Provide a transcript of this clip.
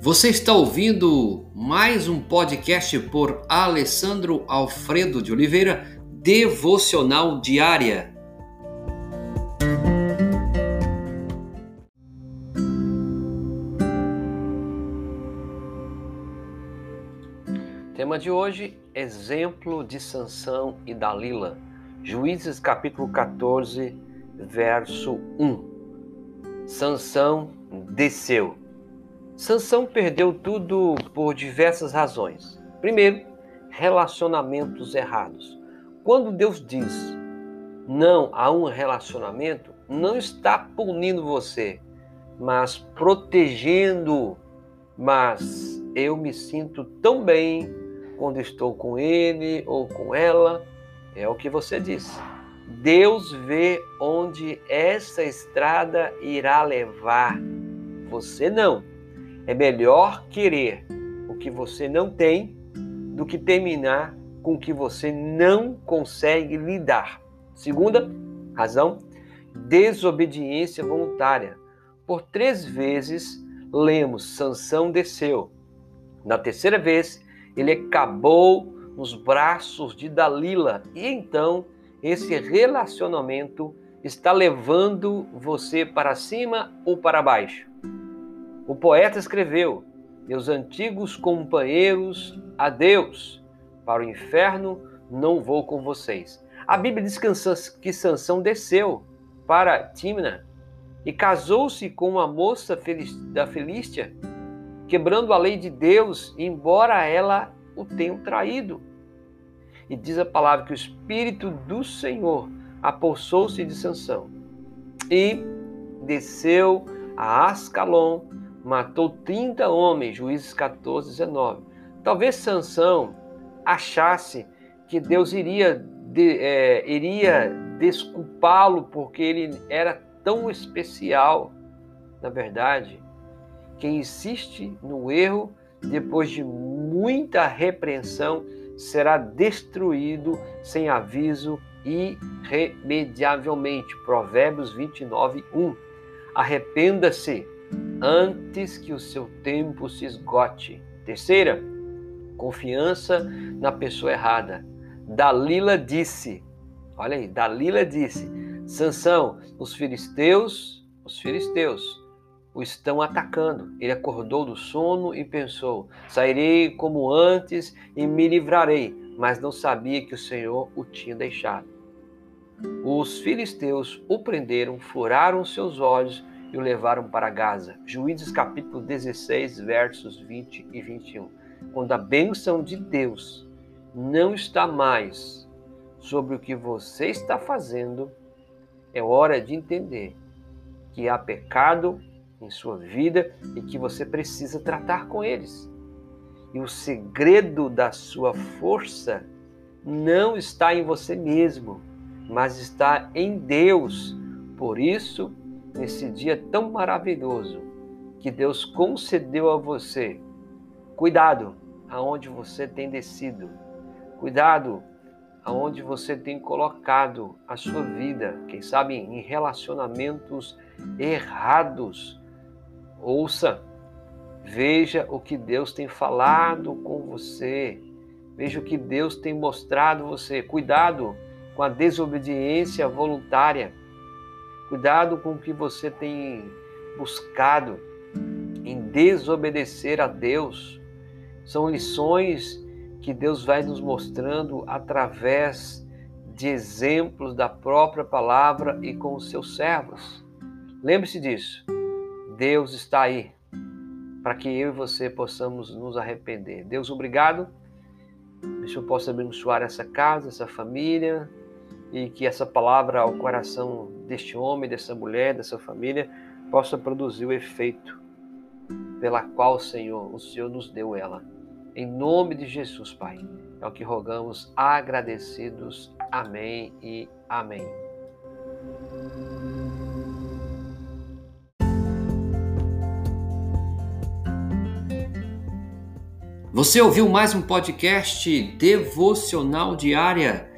Você está ouvindo mais um podcast por Alessandro Alfredo de Oliveira, Devocional Diária. Tema de hoje: exemplo de Sansão e Dalila. Juízes capítulo 14, verso 1. Sansão desceu. Sansão perdeu tudo por diversas razões. Primeiro, relacionamentos errados. Quando Deus diz não a um relacionamento, não está punindo você, mas protegendo. Mas eu me sinto tão bem quando estou com ele ou com ela. É o que você disse. Deus vê onde essa estrada irá levar. Você não. É melhor querer o que você não tem do que terminar com o que você não consegue lidar. Segunda razão, desobediência voluntária. Por três vezes lemos Sansão desceu. Na terceira vez, ele acabou nos braços de Dalila e então esse relacionamento está levando você para cima ou para baixo. O poeta escreveu: Meus antigos companheiros, adeus. Para o inferno não vou com vocês. A Bíblia diz que Sansão desceu para Timna e casou-se com uma moça da Filístia, quebrando a lei de Deus, embora ela o tenha traído. E diz a palavra que o Espírito do Senhor apossou-se de Sansão e desceu a Ascalon matou 30 homens, Juízes 14, 19. Talvez Sansão achasse que Deus iria, de, é, iria desculpá-lo porque ele era tão especial. Na verdade, quem insiste no erro, depois de muita repreensão, será destruído sem aviso irremediavelmente. Provérbios 29, 1. Arrependa-se antes que o seu tempo se esgote. Terceira, confiança na pessoa errada. Dalila disse, olha aí, Dalila disse, Sansão, os filisteus, os filisteus o estão atacando. Ele acordou do sono e pensou: sairei como antes e me livrarei, mas não sabia que o Senhor o tinha deixado. Os filisteus o prenderam, furaram seus olhos e o levaram para Gaza. Juízes capítulo 16, versos 20 e 21. Quando a bênção de Deus não está mais sobre o que você está fazendo, é hora de entender que há pecado em sua vida e que você precisa tratar com eles. E o segredo da sua força não está em você mesmo, mas está em Deus. Por isso, nesse dia tão maravilhoso que Deus concedeu a você. Cuidado aonde você tem descido. Cuidado aonde você tem colocado a sua vida, quem sabe em relacionamentos errados. Ouça, veja o que Deus tem falado com você. Veja o que Deus tem mostrado você. Cuidado com a desobediência voluntária. Cuidado com o que você tem buscado em desobedecer a Deus. São lições que Deus vai nos mostrando através de exemplos da própria palavra e com os seus servos. Lembre-se disso. Deus está aí para que eu e você possamos nos arrepender. Deus, obrigado. Que o Senhor possa abençoar essa casa, essa família, e que essa palavra ao coração deste homem, dessa mulher, dessa família, possa produzir o efeito pela qual, Senhor, o Senhor nos deu ela. Em nome de Jesus, Pai, é o que rogamos agradecidos. Amém e amém. Você ouviu mais um podcast devocional diária?